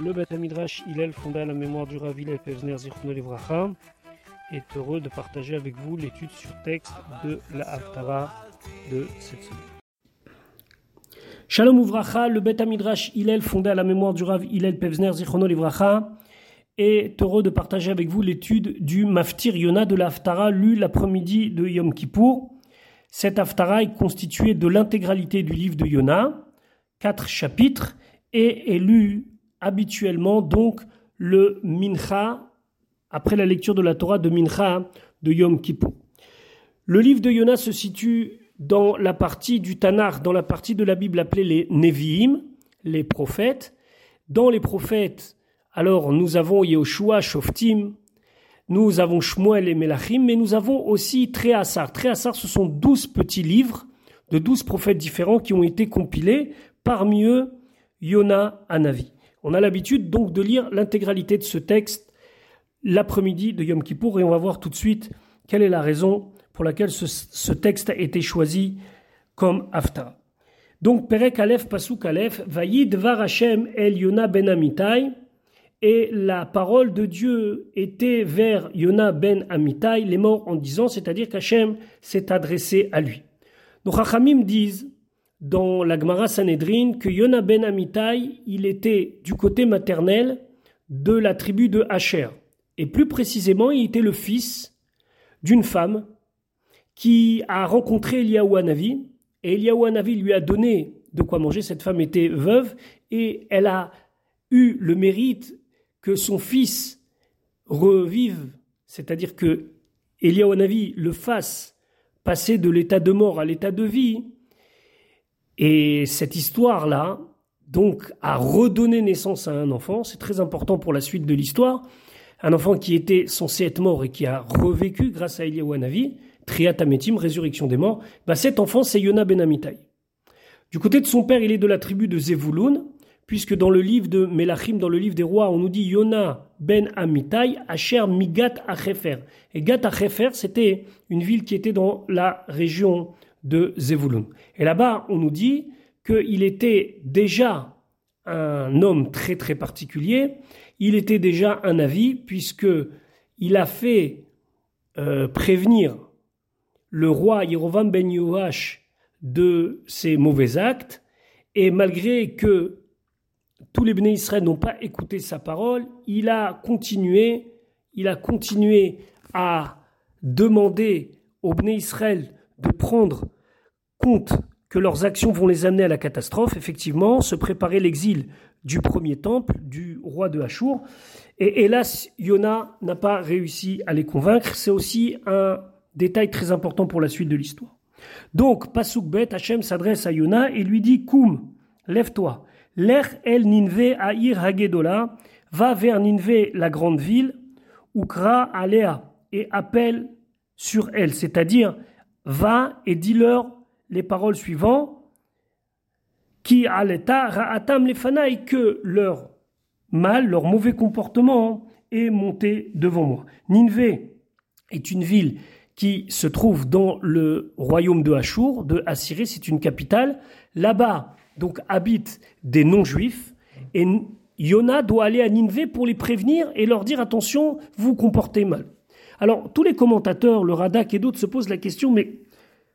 Le Beth Midrash Hillel, fondé à la mémoire du Rav Hillel Pevzner Livracha, est heureux de partager avec vous l'étude sur texte de la Haftara de cette semaine. Shalom Uvracha, le Beth Midrash Hillel, fondé à la mémoire du Rav Hillel Pevzner Zichrono Livracha, est heureux de partager avec vous l'étude du Maftir Yona de la Haftara, lu l'après-midi de Yom Kippour. Cette Haftara est constituée de l'intégralité du livre de Yona, quatre chapitres, et est lue habituellement donc le Mincha, après la lecture de la Torah de Mincha de Yom Kippur. Le livre de Yona se situe dans la partie du Tanakh, dans la partie de la Bible appelée les Nevi'im, les prophètes. Dans les prophètes, alors nous avons Yehoshua, Shoftim, nous avons Shmuel et Melachim, mais nous avons aussi Tréassar. Tréassar, ce sont douze petits livres de douze prophètes différents qui ont été compilés, parmi eux Yona Anavi. On a l'habitude donc de lire l'intégralité de ce texte l'après-midi de Yom Kippour et on va voir tout de suite quelle est la raison pour laquelle ce, texte a été choisi comme Haftarah. Donc Perek Aleph Pasuk Aleph Vayid Var Hashem El Yona Ben Amitai et la parole de Dieu était vers Yona ben Amitai, les morts en disant, c'est-à-dire qu'Hachem s'est adressé à lui. Donc Hachamim disent dans la Gemara Sanhedrin que Yona ben Amitai, il était du côté maternel de la tribu de Hacher. Et plus précisément, il était le fils d'une femme qui a rencontré Eliyahu Hanavi. Et Eliyahu Hanavi lui a donné de quoi manger. Cette femme était veuve et elle a eu le mérite que son fils revive, c'est-à-dire que Eliyahu Hanavi le fasse passer de l'état de mort à l'état de vie, et cette histoire-là, donc, a redonné naissance à un enfant. C'est très important pour la suite de l'histoire. Un enfant qui était censé être mort et qui a revécu grâce à Eliyahu Hanavi, Triatametim, résurrection des morts. Bah, cet enfant, c'est Yona ben Amitai. Du côté de son père, il est de la tribu de Zevulun, puisque dans le livre de Melachim, dans le livre des rois, on nous dit Yona ben Amitai, Asher Migat Achefer. Et Gat Achefer, c'était une ville qui était dans la région de Zevulun. Et là-bas, on nous dit qu'il était déjà un homme très très particulier, il était déjà un avis, puisque il a fait euh, prévenir le roi Yerovam ben de ses mauvais actes, et malgré que tous les béné Israël n'ont pas écouté sa parole, il a continué, il a continué à demander aux béné Israël de prendre compte que leurs actions vont les amener à la catastrophe, effectivement, se préparer l'exil du premier temple, du roi de Hachour. Et hélas, Yona n'a pas réussi à les convaincre. C'est aussi un détail très important pour la suite de l'histoire. Donc, Pasuk Bet, Hachem s'adresse à Yona et lui dit Koum, lève-toi. L'er el Ninve Aïr Hagedola, va vers Ninve, la grande ville, Ukra Alea, et appelle sur elle, c'est-à-dire va et dis-leur les paroles suivantes qui aleta ra'atam lefanaï que leur mal, leur mauvais comportement est monté devant moi. Ninvé est une ville qui se trouve dans le royaume de Hachour, de Assyrie, c'est une capitale. Là-bas, donc, habitent des non-juifs et Yona doit aller à Ninvé pour les prévenir et leur dire attention, vous comportez mal. Alors, tous les commentateurs, le Radak et d'autres se posent la question, mais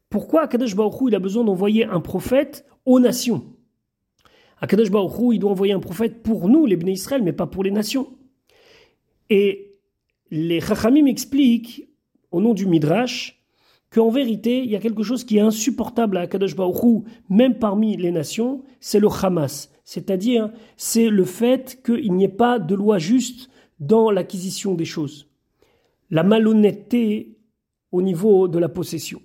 pourquoi Akadosh Baruch il a besoin d'envoyer un prophète aux nations? Akadosh Baruch il doit envoyer un prophète pour nous, les Bnei Israël, mais pas pour les nations. Et les Chachamim expliquent, au nom du Midrash, qu'en vérité, il y a quelque chose qui est insupportable à Akadosh Baruch même parmi les nations, c'est le Hamas. C'est-à-dire, c'est le fait qu'il n'y ait pas de loi juste dans l'acquisition des choses. La malhonnêteté au niveau de la possession.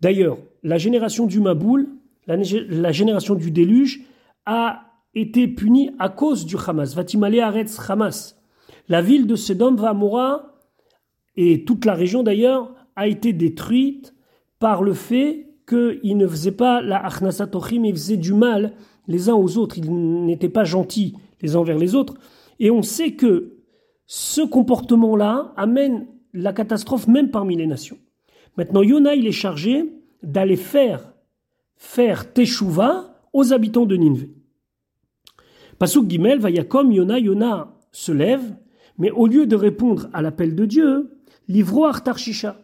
D'ailleurs, la génération du Maboul, la, génération du déluge, a été punie à cause du Hamas. Vatimale Aretz Hamas? La ville de Sedom, Vamora, et toute la région d'ailleurs, a été détruite par le fait qu'ils ne faisaient pas la Achnasatochim, ils faisaient du mal les uns aux autres. Ils n'étaient pas gentils les uns envers les autres. Et on sait que ce comportement-là amène la catastrophe même parmi les nations. Maintenant, Yona, il est chargé d'aller faire, faire Teshuvah aux habitants de Nineveh. Pasuk Gimel, Vayakom, Yona, Yona se lève, mais au lieu de répondre à l'appel de Dieu, l'ivroar Tarshisha,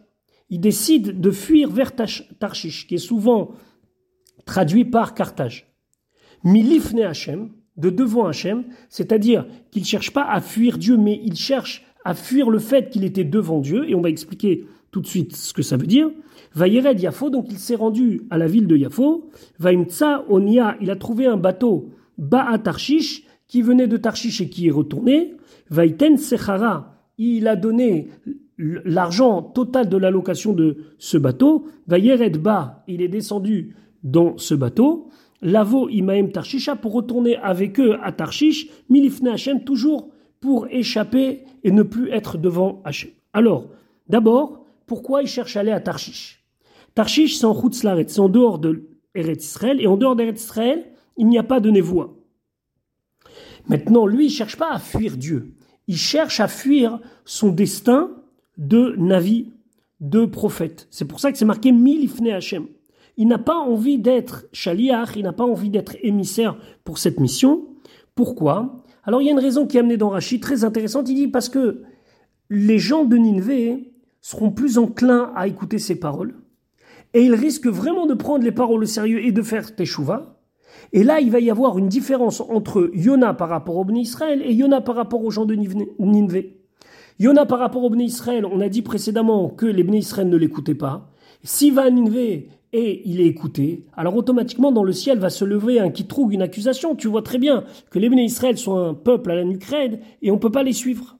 il décide de fuir vers Tarshish, qui est souvent traduit par Carthage. Milifne Hachem, de devant Hachem, c'est-à-dire qu'il ne cherche pas à fuir Dieu, mais il cherche à fuir le fait qu'il était devant Dieu, et on va expliquer tout de suite ce que ça veut dire. Vayered Yafo, donc il s'est rendu à la ville de Yafo. Vaimtsa Onia, il a trouvé un bateau Ba'a Tarshish, qui venait de Tarshish et qui est retourné. Vaiten Sechara, il a donné l'argent total de l'allocation de ce bateau. Vayered Ba, il est descendu dans ce bateau. Lavo Imaem Tarshisha pour retourner avec eux à Tarshish, Milifne Hachem, toujours pour échapper et ne plus être devant Hachem. Alors, d'abord, pourquoi il cherche à aller à Tarshish Tarshish, c'est en c'est en dehors de Israël, et en dehors d'Eretz Israël, il n'y a pas de névoie. Maintenant, lui, il ne cherche pas à fuir Dieu. Il cherche à fuir son destin de Navi, de prophète. C'est pour ça que c'est marqué Milifne Hachem. Il n'a pas envie d'être shaliach, il n'a pas envie d'être émissaire pour cette mission. Pourquoi? Alors il y a une raison qui est amenée dans Rachid, très intéressante. Il dit parce que les gens de Nineveh seront plus enclins à écouter ses paroles. Et ils risquent vraiment de prendre les paroles au sérieux et de faire teshuva. Et là, il va y avoir une différence entre Yona par rapport au Bnei Israël et Yona par rapport aux gens de Nineveh. Yona par rapport au Bnei Israël, on a dit précédemment que les Bnei Israël ne l'écoutaient pas. S'il va à et il est écouté, alors automatiquement dans le ciel va se lever un qui trouve une accusation. Tu vois très bien que les Bnei Israël sont un peuple à la nuque et on ne peut pas les suivre.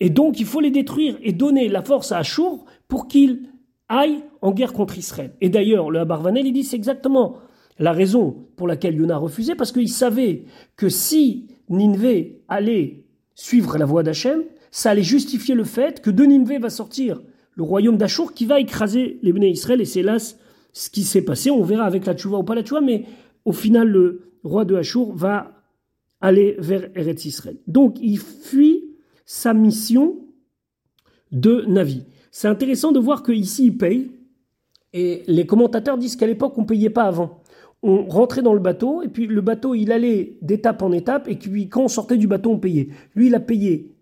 Et donc il faut les détruire et donner la force à Achour pour qu'il aille en guerre contre Israël. Et d'ailleurs, le Abarvanel, il dit c'est exactement la raison pour laquelle Yona a refusé, parce qu'il savait que si Ninvé allait suivre la voie d'Hachem, ça allait justifier le fait que de Ninvé va sortir le royaume d'Achour qui va écraser les Bnei Israël, et c'est là ce qui s'est passé. On verra avec la tchouva ou pas la tchouva, mais au final, le roi de Achour va aller vers Eretz Israël. Donc, il fuit sa mission de Navi. C'est intéressant de voir qu'ici, il paye. Et les commentateurs disent qu'à l'époque, on ne payait pas avant. On rentrait dans le bateau, et puis le bateau, il allait d'étape en étape, et puis quand on sortait du bateau, on payait. Lui, il a payé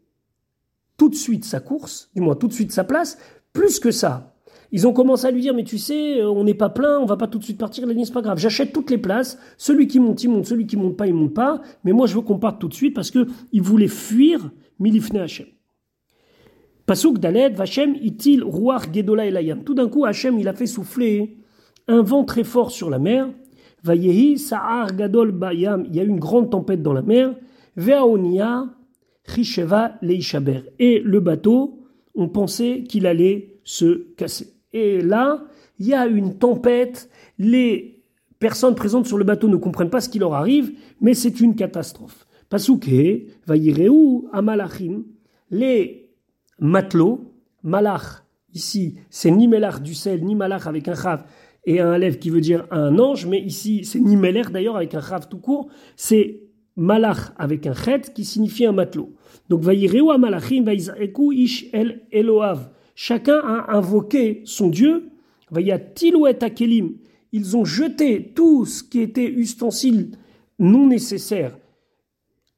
tout de suite sa course, du moins tout de suite sa place, plus que ça. Ils ont commencé à lui dire, mais tu sais, on n'est pas plein, on va pas tout de suite partir. Il a dit, c'est pas grave, j'achète toutes les places. Celui qui monte, il monte. Celui qui monte pas, il monte pas. Mais moi, je veux qu'on parte tout de suite parce que il voulait fuir Milifne Hachem. Pasuk Daled, Vachem, itil, ruach, gedola elayam. Tout d'un coup, Hachem, il a fait souffler un vent très fort sur la mer. Vayehi, sa'ar, gadol, bayam. Il y a eu une grande tempête dans la mer. Veaonia, chisheva, leishaber. Et le bateau, on pensait qu'il allait se casser. Et là, il y a une tempête. Les personnes présentes sur le bateau ne comprennent pas ce qui leur arrive, mais c'est une catastrophe. Pasuke, Vayireu, Amalachim, les matelots, Malach, ici, c'est ni Melach du sel, ni Malach avec un Chav et un Alev qui veut dire un ange, mais ici, c'est ni Meler d'ailleurs avec un Chav tout court, c'est Malach avec un Chet qui signifie un matelot. Donc, Vayireu, Amalachim, Vayizareku, Ish, El, Eloav. Chacun a invoqué son Dieu. Ils ont jeté tout ce qui était ustensile non nécessaire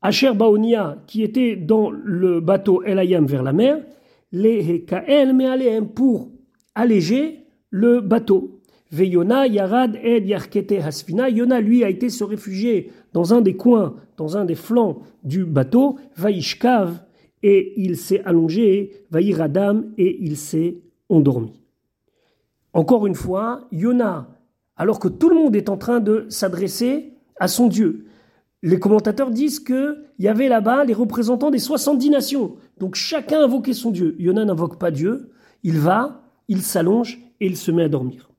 Asher Baonia, qui était dans le bateau El Ayam vers la mer, les Hekael Mealeem pour alléger le bateau. Veyona Yarad Ed Yarkete Hasfina. Yona, lui, a été se réfugier dans un des coins, dans un des flancs du bateau, Vaishkav, et il s'est allongé, Vaïradam, et il s'est endormi. Encore une fois, Yona, alors que tout le monde est en train de s'adresser à son Dieu, les commentateurs disent qu'il y avait là-bas les représentants des 70 nations. Donc chacun invoquait son Dieu. Yona n'invoque pas Dieu. Il va, il s'allonge et il se met à dormir.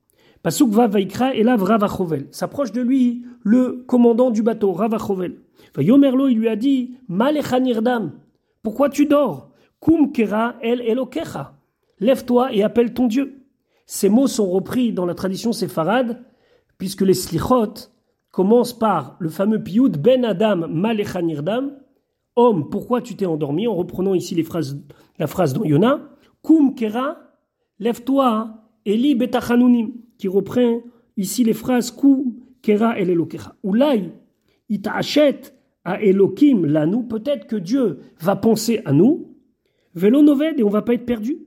Pasuk va vaikra et là Ravachovel. S'approche de lui le commandant du bateau, Ravachovel. Yomerlo, il lui a dit Malechanir-dam, pourquoi tu dors? Kum kera el elokecha. Lève-toi et appelle ton Dieu. Ces mots sont repris dans la tradition séfarade, puisque les slichot, commence par le fameux pioud Ben Adam Malechanirdam, homme, pourquoi tu t'es endormi? En reprenant ici les phrases, la phrase dans Yona, Kum Kera, lève-toi, Eli Betachanunim, qui reprend ici les phrases Kum Kera El Elokecha. Oulai, à Elohim, là, nous, peut-être que Dieu va penser à nous, vélo noved, et on va pas être perdu.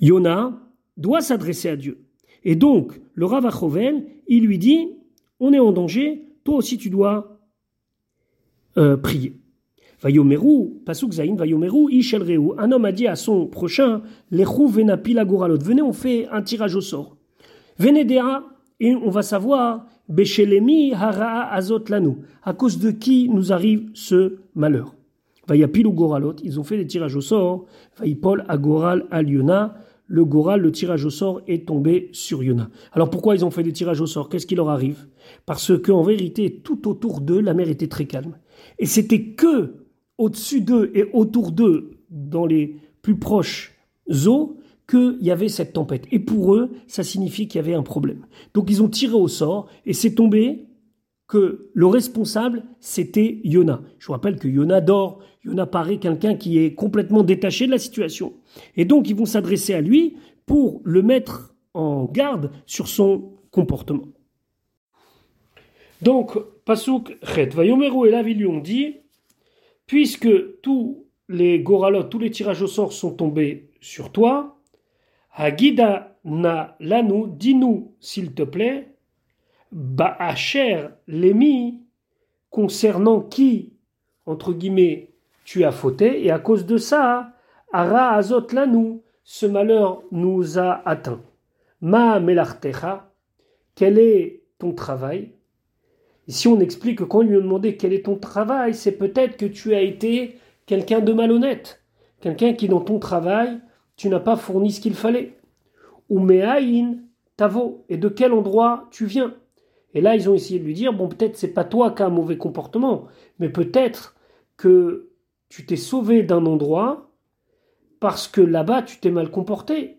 Yona doit s'adresser à Dieu. Et donc, le Rav il lui dit, on est en danger, toi aussi tu dois euh, prier. Vayomeru, Pasuk Zain, Vayomeru, Ishel Un homme a dit à son prochain, Lechou venapila goralot. Venez, on fait un tirage au sort. Venez et on va savoir, Bechelemi hara azot lanu. À cause de qui nous arrive ce malheur? Vayapil ou goralot. Ils ont fait des tirages au sort. Vayipol agoral al le Goral, le tirage au sort est tombé sur Yona. Alors pourquoi ils ont fait des tirages au sort? Qu'est-ce qui leur arrive? Parce qu'en vérité, tout autour d'eux, la mer était très calme. Et c'était que au-dessus d'eux et autour d'eux, dans les plus proches eaux, qu'il y avait cette tempête. Et pour eux, ça signifie qu'il y avait un problème. Donc ils ont tiré au sort et c'est tombé que le responsable, c'était Yona. Je vous rappelle que Yona dort, Yona paraît quelqu'un qui est complètement détaché de la situation. Et donc, ils vont s'adresser à lui pour le mettre en garde sur son comportement. Donc, Pasuk Chet, Vayomeru et la lui ont dit, puisque tous les goralotes, tous les tirages au sort sont tombés sur toi, Na lanu, dis-nous, s'il te plaît, Ba'acher l'émi, concernant qui, entre guillemets, tu as fauté, et à cause de ça, Ara azot lanu, ce malheur nous a atteint. Ma melartecha, quel est ton travail? Ici, on explique que quand il lui a demandé quel est ton travail, c'est peut-être que tu as été quelqu'un de malhonnête, quelqu'un qui, dans ton travail, tu n'as pas fourni ce qu'il fallait. Ou me'aïn tavo, et de quel endroit tu viens? Et là, ils ont essayé de lui dire, bon, peut-être c'est pas toi qui as un mauvais comportement, mais peut-être que tu t'es sauvé d'un endroit parce que là-bas, tu t'es mal comporté.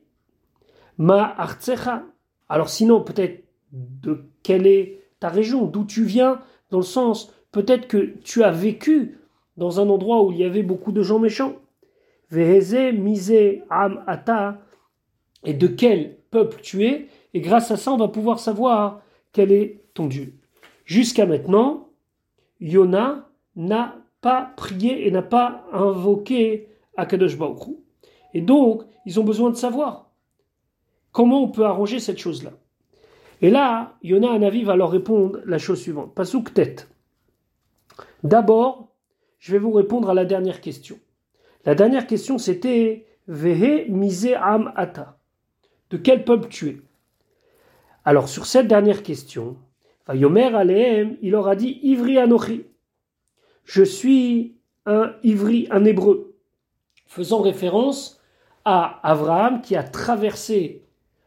Ma artsecha. Alors sinon, peut-être de quelle est ta région, d'où tu viens, dans le sens, peut-être que tu as vécu dans un endroit où il y avait beaucoup de gens méchants. Veheze, mise, am, ata, et de quel peuple tu es, et grâce à ça, on va pouvoir savoir quel est ton Dieu. Jusqu'à maintenant, Yona n'a pas prié et n'a pas invoqué Akadosh Baruch Et donc, ils ont besoin de savoir comment on peut arranger cette chose-là. Et là, Yona Anavi va leur répondre la chose suivante. Pasouk tête. D'abord, je vais vous répondre à la dernière question. La dernière question, c'était Vehe mise am ata. De quel peuple tu es? Alors sur cette dernière question, Vayomer Aleem, il aura dit Ivri Anochi. Je suis un Ivri, un hébreu, faisant référence à Abraham qui a traversé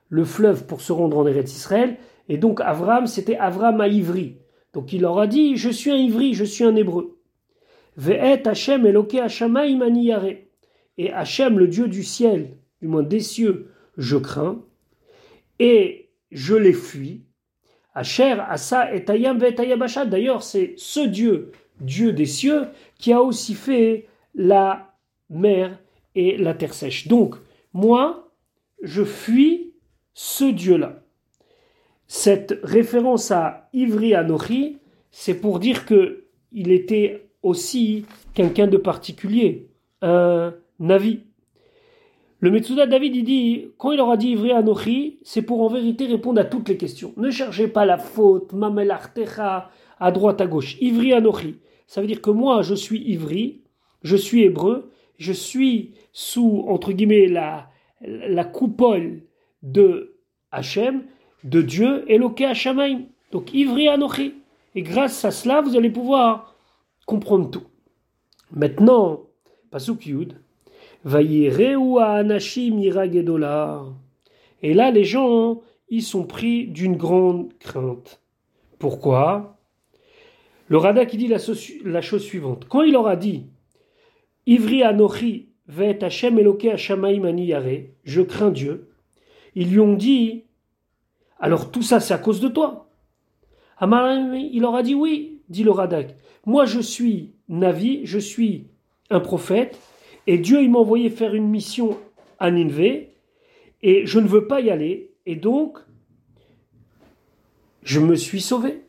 le fleuve pour se rendre en Eretz Israël. Et donc Abraham, c'était Abraham à Ivri. Donc il leur a dit Je suis un Ivri, je suis un hébreu. Et Hashem, le Dieu du ciel, du moins des cieux, je crains. Et je les fuis. Asa et D'ailleurs, c'est ce Dieu, Dieu des cieux, qui a aussi fait la mer et la terre sèche. Donc, moi, je fuis ce Dieu-là. Cette référence à Ivri Anochi, c'est pour dire que il était aussi quelqu'un de particulier, un Navi. Le Metsuda David, il dit, quand il aura dit Ivri Anochi, c'est pour en vérité répondre à toutes les questions. Ne cherchez pas la faute, Mamel Artecha, à droite, à gauche. Ivri Anochi. Ça veut dire que moi, je suis Ivri, je suis hébreu, je suis sous, entre guillemets, la, la coupole de Hachem, de Dieu, Eloke Hashamaim. Donc Ivri Anochi. Et grâce à cela, vous allez pouvoir comprendre tout. Maintenant, Pasuk Yud, et là, les gens, ils sont pris d'une grande crainte. Pourquoi? Le Rada qui dit la, chose suivante. Quand il leur a dit Ivri Anochi vet Hashem Eloke je crains Dieu, ils lui ont dit Alors tout ça, c'est à cause de toi. Il leur a dit Oui, dit le Radak. Moi, je suis Navi, je suis un prophète, et Dieu, il m'a envoyé faire une mission à Ninvé, et je ne veux pas y aller, et donc, je me suis sauvé.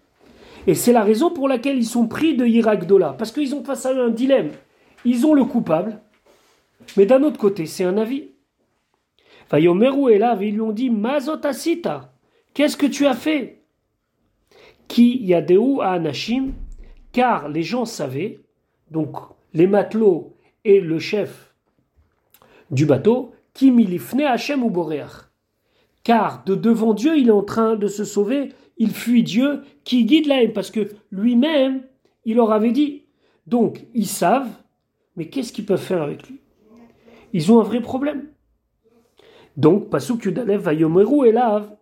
Et c'est la raison pour laquelle ils sont pris de Yirakdola. Parce qu'ils ont face à eux un dilemme. Ils ont le coupable, mais d'un autre côté, c'est un avis. Vayomeru est là, ils lui ont dit Mazotasita, qu'est-ce que tu as fait? Qui yadeu à Anashim, car les gens savaient, donc les matelots et le chef du bateau, qui milifne Hachem ou Boréach. Car de devant Dieu, il est en train de se sauver, il fuit Dieu qui guide la haine, parce que lui-même, il leur avait dit. Donc, ils savent, mais qu'est-ce qu'ils peuvent faire avec lui? Ils ont un vrai problème. Donc, Pasuk Yudalev Vayomeru Elav,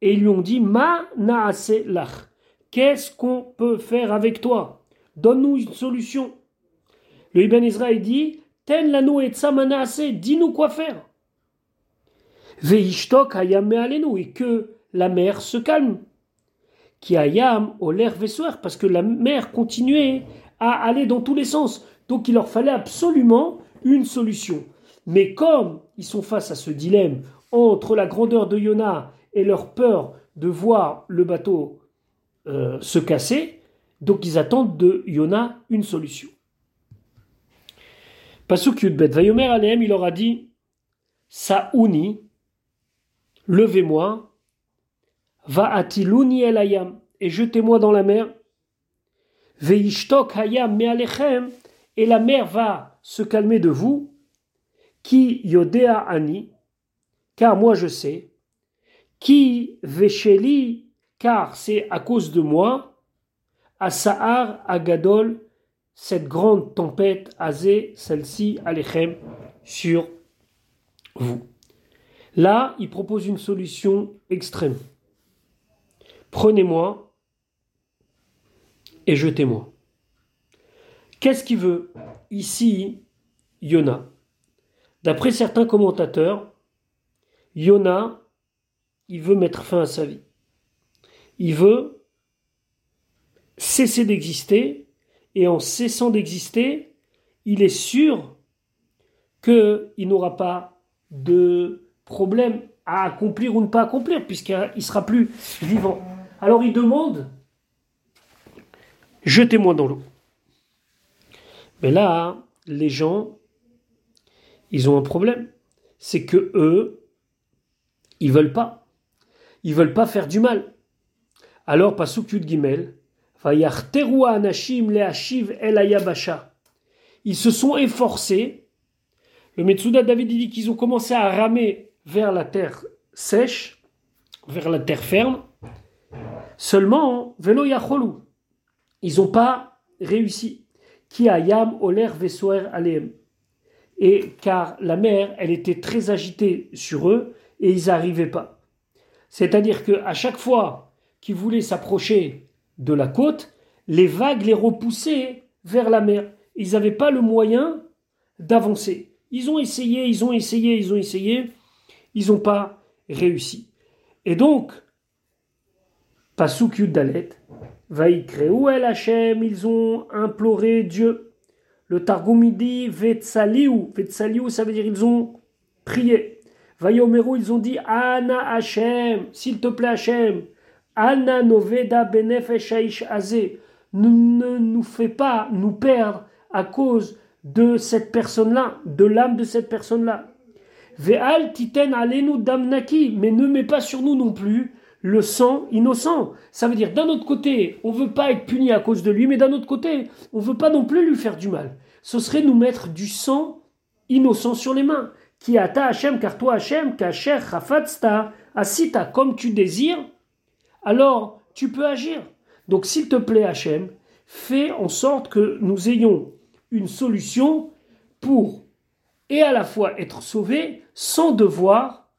et ils lui ont dit Ma lach. Qu'est-ce qu'on peut faire avec toi? Donne-nous une solution. Le Ibn Israël dit Ten lanu et dis-nous quoi faire. Veishtok hayam et que la mer se calme. Qui ayam au l'air parce que la mer continuait à aller dans tous les sens. Donc il leur fallait absolument une solution. Mais comme ils sont face à ce dilemme entre la grandeur de Yona et leur peur de voir le bateau euh, se casser, donc ils attendent de Yona une solution. Pasuk Yudbet, Vayomer Aleem, il leur a dit Saouni, levez-moi, va atiluni el ayam, et jetez-moi dans la mer. Veishtok hayam me'alechem, et la mer va se calmer de vous. Qui yodea ani, car moi je sais. Qui vesheli, car c'est à cause de moi. Asahar agadol, cette grande tempête azé, celle-ci, alechem, sur vous. Là, il propose une solution extrême. Prenez-moi et jetez-moi. Qu'est-ce qu'il veut ici, Yona? D'après certains commentateurs, Yona, il veut mettre fin à sa vie. Il veut cesser d'exister et en cessant d'exister, il est sûr qu'il n'aura pas de problème à accomplir ou ne pas accomplir, puisqu'il sera plus vivant. Alors il demande, jetez-moi dans l'eau. Mais là, les gens, ils ont un problème. C'est que eux, ils veulent pas. Ils veulent pas faire du mal. Alors, Pasuk Yud Gimel, ils se sont efforcés. Le Metsuda David dit qu'ils ont commencé à ramer vers la terre sèche, vers la terre ferme. Seulement, Velo Yacholou, ils n'ont pas réussi. Qui ayam oler vesoer aleem. Et car la mer, elle était très agitée sur eux et ils n'arrivaient pas. C'est-à-dire qu'à chaque fois qu'ils voulaient s'approcher de la côte, les vagues les repoussaient vers la mer. Ils n'avaient pas le moyen d'avancer. Ils ont essayé, ils ont essayé, ils ont essayé, ils n'ont pas réussi. Et donc, Pasuk Dalet, Vaikreu El Hashem, ils ont imploré Dieu. Le Targum dit Vetsaliu. Vetsaliu, ça veut dire ils ont prié. Vayomeru, ils ont dit Ana Hashem, s'il te plaît Hashem. Anna Noveda Benefesh Azé. Ne nous fait pas nous perdre à cause de cette personne-là, de l'âme de cette personne-là. Ve'al titen alenu damnaki, mais ne mets pas sur nous non plus le sang innocent. Ça veut dire, d'un autre côté, on veut pas être puni à cause de lui, mais d'un autre côté, on veut pas non plus lui faire du mal. Ce serait nous mettre du sang innocent sur les mains. Qui ata Hachem, car toi Hachem, kacher rafatsta, asita, comme tu désires, alors tu peux agir. Donc s'il te plaît Hachem, fais en sorte que nous ayons une solution pour et à la fois être sauvés sans devoir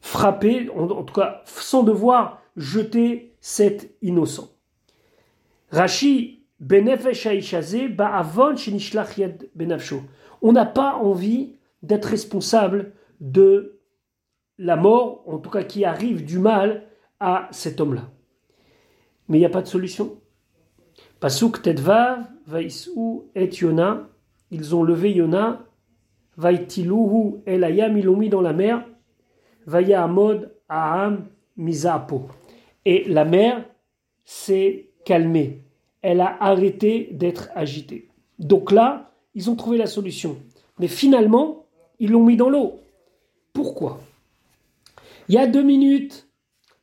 frapper, en, tout cas sans devoir jeter cet innocent. Rashi benefesh ba'avon benafsho. On n'a pas envie d'être responsable de la mort, en tout cas qui arrive du mal à cet homme-là. Mais il n'y a pas de solution. Pasuk tedvav vaisou et Yona. Ils ont levé Yona. Vaitiluhu elayam, ils l'ont mis dans la mer. Vaya Aham Misapo. Et la mer s'est calmée. Elle a arrêté d'être agitée. Donc là, ils ont trouvé la solution. Mais finalement, ils l'ont mis dans l'eau. Pourquoi? Il y a deux minutes,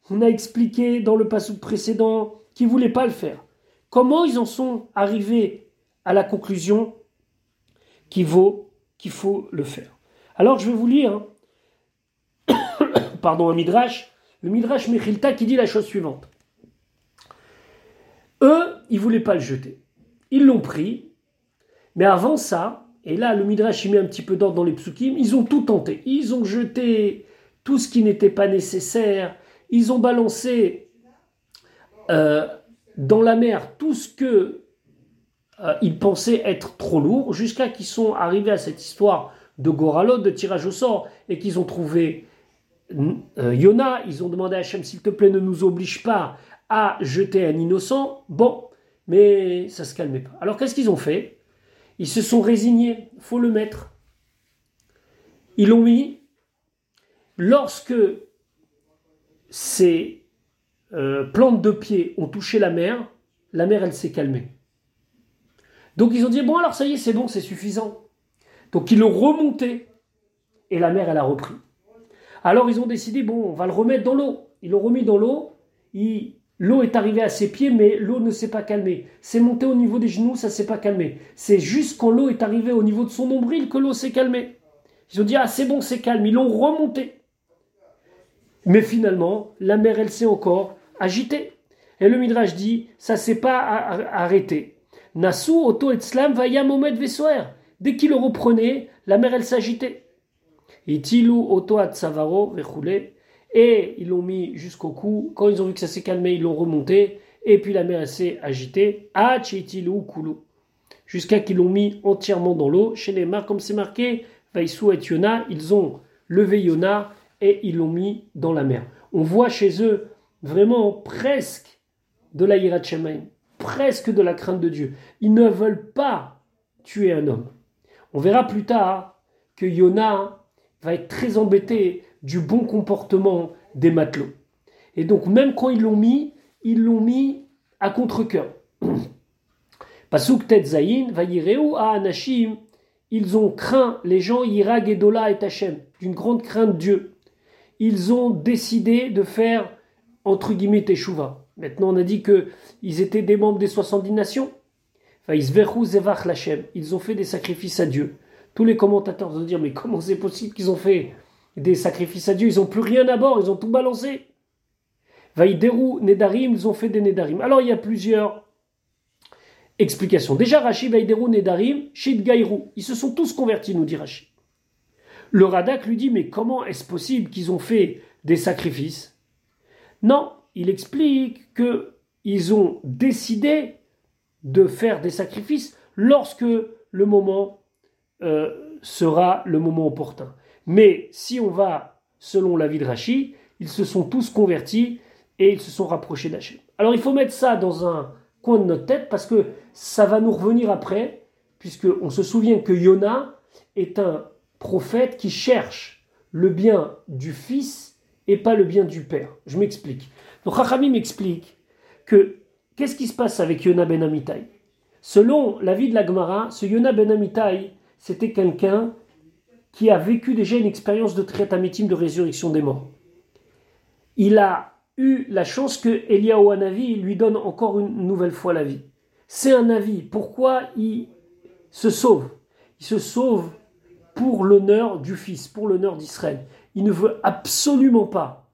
on a expliqué dans le passage précédent qu'ils ne voulaient pas le faire. Comment ils en sont arrivés à la conclusion qu'il faut, qu'il faut le faire? Alors je vais vous lire, hein. pardon, un midrash, le midrash Mechilta qui dit la chose suivante. Eux, ils ne voulaient pas le jeter. Ils l'ont pris, mais avant ça, et là le midrash y met un petit peu d'ordre dans les psukim, ils ont tout tenté. Ils ont jeté tout ce qui n'était pas nécessaire, ils ont balancé euh, dans la mer tout ce que euh, ils pensaient être trop lourd, jusqu'à qu'ils sont arrivés à cette histoire de Goralot, de tirage au sort, et qu'ils ont trouvé euh, Yona, ils ont demandé à Hachem, s'il te plaît, ne nous oblige pas à jeter un innocent. Bon, mais ça se calmait pas. Alors qu'est-ce qu'ils ont fait? Ils se sont résignés, faut le mettre. Ils l'ont mis. Lorsque ces euh, plantes de pied ont touché la mer, la mer, elle s'est calmée. Donc ils ont dit, bon alors ça y est, c'est bon, c'est suffisant. Donc ils l'ont remonté et la mer, elle a repris. Alors ils ont décidé, bon, on va le remettre dans l'eau. Ils l'ont remis dans l'eau, l'eau est arrivée à ses pieds, mais l'eau ne s'est pas calmée. C'est monté au niveau des genoux, ça ne s'est pas calmé. C'est juste quand l'eau est arrivée au niveau de son nombril que l'eau s'est calmée. Ils ont dit, ah c'est bon, c'est calme. Ils l'ont remonté. Mais finalement, la mer, elle s'est encore agitée. Et le Midrash dit, ça s'est pas arrêté. Nassou, Otto et Slam, Momed Vessoer. Dès qu'il le reprenait, la mer, elle s'agitait. Itilu, Otto, Savaro, Vechoulé. Et ils l'ont mis jusqu'au cou. Quand ils ont vu que ça s'est calmé, ils l'ont remonté. Et puis la mer, s'est agitée. Achitilu, Kulu. Jusqu'à qu'ils l'ont mis entièrement dans l'eau. Chez les marques, comme c'est marqué, Vaisou et Yona, ils ont levé Yona et ils l'ont mis dans la mer. On voit chez eux vraiment presque de la presque de la crainte de Dieu. Ils ne veulent pas tuer un homme. On verra plus tard que Yona va être très embêté du bon comportement des matelots. Et donc même quand ils l'ont mis, ils l'ont mis à contre-cœur. Pasuk Tetzayin, Vayireu à Anashim, ils ont craint les gens Yirag et Dola et Hachem, d'une grande crainte de Dieu. Ils ont décidé de faire entre guillemets Teshuva. Maintenant, on a dit qu'ils étaient des membres des 70 nations. Ils ont fait des sacrifices à Dieu. Tous les commentateurs vont dire Mais comment c'est possible qu'ils ont fait des sacrifices à Dieu Ils n'ont plus rien à bord, ils ont tout balancé. Vaïderu, Nedarim, ils ont fait des Nedarim. Alors il y a plusieurs explications. Déjà, Rashi, Vaïderu, Nedarim, Shid Gaïrou. Ils se sont tous convertis, nous dit Rashi. Le Radak lui dit Mais comment est-ce possible qu'ils ont fait des sacrifices? Non, il explique que ils ont décidé de faire des sacrifices lorsque le moment euh, sera le moment opportun. Mais si on va selon l'avis de Rachi, ils se sont tous convertis et ils se sont rapprochés d'Hachem. Alors il faut mettre ça dans un coin de notre tête parce que ça va nous revenir après, puisqu'on se souvient que Yona est un prophète qui cherche le bien du fils et pas le bien du père. Je m'explique. Donc Rachami m'explique que qu'est-ce qui se passe avec Yona ben Amitai Selon l'avis de la Gemara, ce Yona ben Amitai, c'était quelqu'un qui a vécu déjà une expérience de trétamitim de résurrection des morts. Il a eu la chance que Eliyahu Hanavi lui donne encore une nouvelle fois la vie. C'est un avis. Pourquoi il se sauve? Il se sauve pour l'honneur du Fils, pour l'honneur d'Israël. Il ne veut absolument pas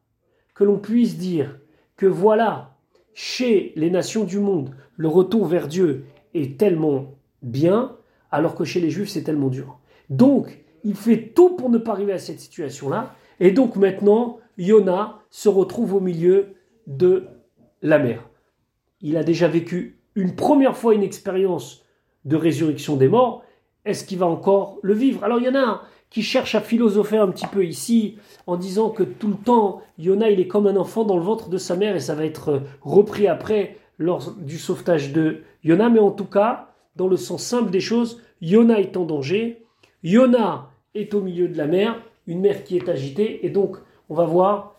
que l'on puisse dire que voilà, chez les nations du monde, le retour vers Dieu est tellement bien, alors que chez les Juifs, c'est tellement dur. Donc, il fait tout pour ne pas arriver à cette situation-là. Et donc maintenant, Yona se retrouve au milieu de la mer. Il a déjà vécu une première fois une expérience de résurrection des morts. Est-ce qu'il va encore le vivre? Alors il y en a qui cherche à philosopher un petit peu ici en disant que tout le temps, Yona, il est comme un enfant dans le ventre de sa mère et ça va être euh, repris après lors du sauvetage de Yona. Mais en tout cas, dans le sens simple des choses, Yona est en danger. Yona est au milieu de la mer, une mer qui est agitée. Et donc, on va voir,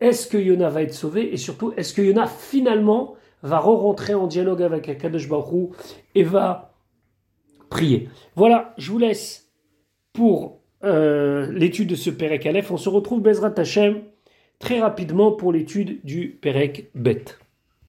est-ce que Yona va être sauvé Et surtout, est-ce que Yona finalement va re-rentrer en dialogue avec Akadosh Baruch et va prier. Voilà, je vous laisse pour euh, l'étude de ce Perek Aleph. On se retrouve Bezrat Hashem très rapidement pour l'étude du Perek Bet.